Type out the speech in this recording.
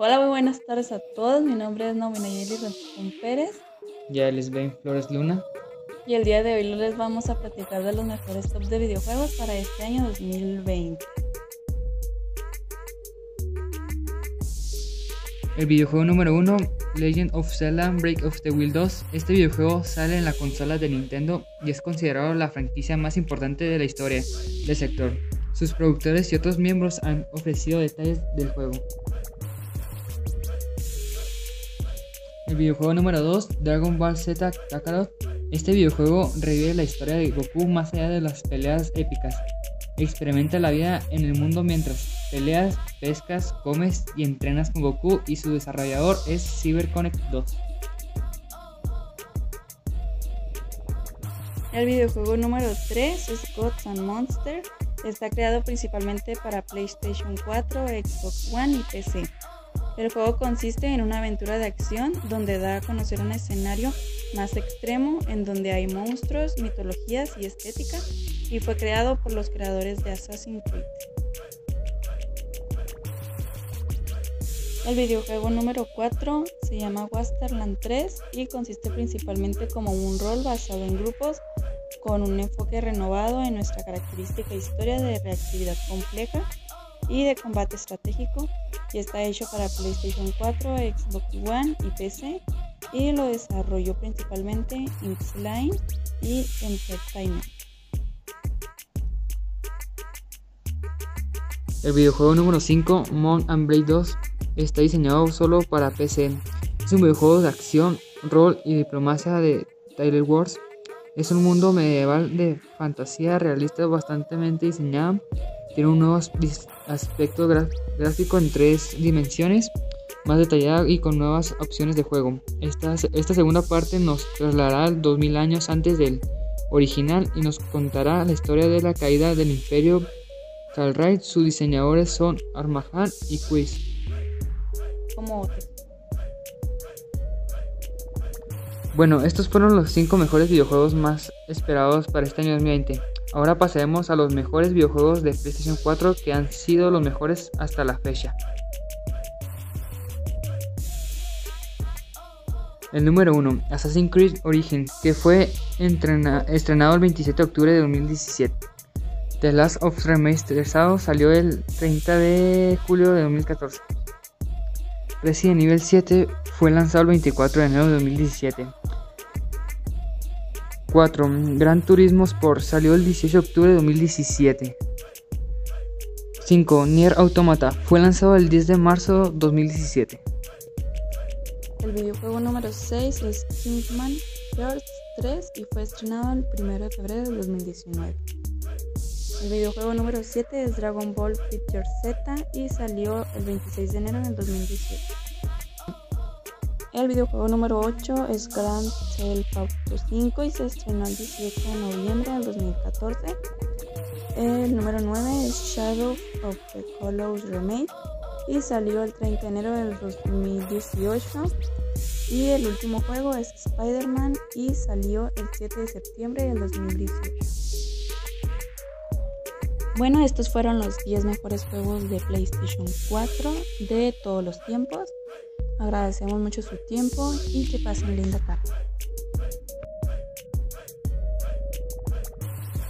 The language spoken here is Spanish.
Hola, muy buenas tardes a todos. Mi nombre es Naomi Nayeli Rancón Pérez Ya les ven Flores Luna. y el día de hoy les vamos a platicar de los mejores tops de videojuegos para este año 2020. El videojuego número 1, Legend of Zelda Break of the Wild 2. Este videojuego sale en la consola de Nintendo y es considerado la franquicia más importante de la historia del sector. Sus productores y otros miembros han ofrecido detalles del juego. El videojuego número 2, Dragon Ball Z Kakarot. Este videojuego revive la historia de Goku más allá de las peleas épicas. Experimenta la vida en el mundo mientras peleas, pescas, comes y entrenas con Goku y su desarrollador es CyberConnect 2. El videojuego número 3 es Gods and Monsters. Está creado principalmente para PlayStation 4, Xbox One y PC. El juego consiste en una aventura de acción donde da a conocer un escenario más extremo en donde hay monstruos, mitologías y estética y fue creado por los creadores de Assassin's Creed. El videojuego número 4 se llama Wasterland 3 y consiste principalmente como un rol basado en grupos con un enfoque renovado en nuestra característica historia de reactividad compleja y de combate estratégico y está hecho para PlayStation 4, Xbox One y PC y lo desarrolló principalmente Inksline y Entertainment. El videojuego número 5, Mount and Blade 2, está diseñado solo para PC. Es un videojuego de acción, rol y diplomacia de Tyler Wars. Es un mundo medieval de fantasía realista bastante diseñado. Tiene un nuevo aspecto gráfico en tres dimensiones, más detallado y con nuevas opciones de juego. Esta, esta segunda parte nos trasladará 2000 años antes del original y nos contará la historia de la caída del imperio Calraid. Sus diseñadores son Armahan y Quiz. Como. Bueno, estos fueron los 5 mejores videojuegos más esperados para este año 2020. Ahora pasaremos a los mejores videojuegos de PlayStation 4 que han sido los mejores hasta la fecha. El número 1, Assassin's Creed Origins, que fue estrenado el 27 de octubre de 2017. The Last of Remasterizado salió el 30 de julio de 2014. Resident Evil 7 fue lanzado el 24 de enero de 2017. 4. Gran Turismo Sport salió el 18 de octubre de 2017. 5. Nier Automata fue lanzado el 10 de marzo de 2017. El videojuego número 6 es Kingman Hearts 3 y fue estrenado el 1 de febrero de 2019. El videojuego número 7 es Dragon Ball Fighter Z y salió el 26 de enero del 2017. El videojuego número 8 es Grand Theft Auto 5 y se estrenó el 18 de noviembre del 2014. El número 9 es Shadow of the Colossus Remake y salió el 30 de enero del 2018. Y el último juego es Spider-Man y salió el 7 de septiembre del 2018. Bueno, estos fueron los 10 mejores juegos de PlayStation 4 de todos los tiempos. Agradecemos mucho su tiempo y que pasen linda tarde.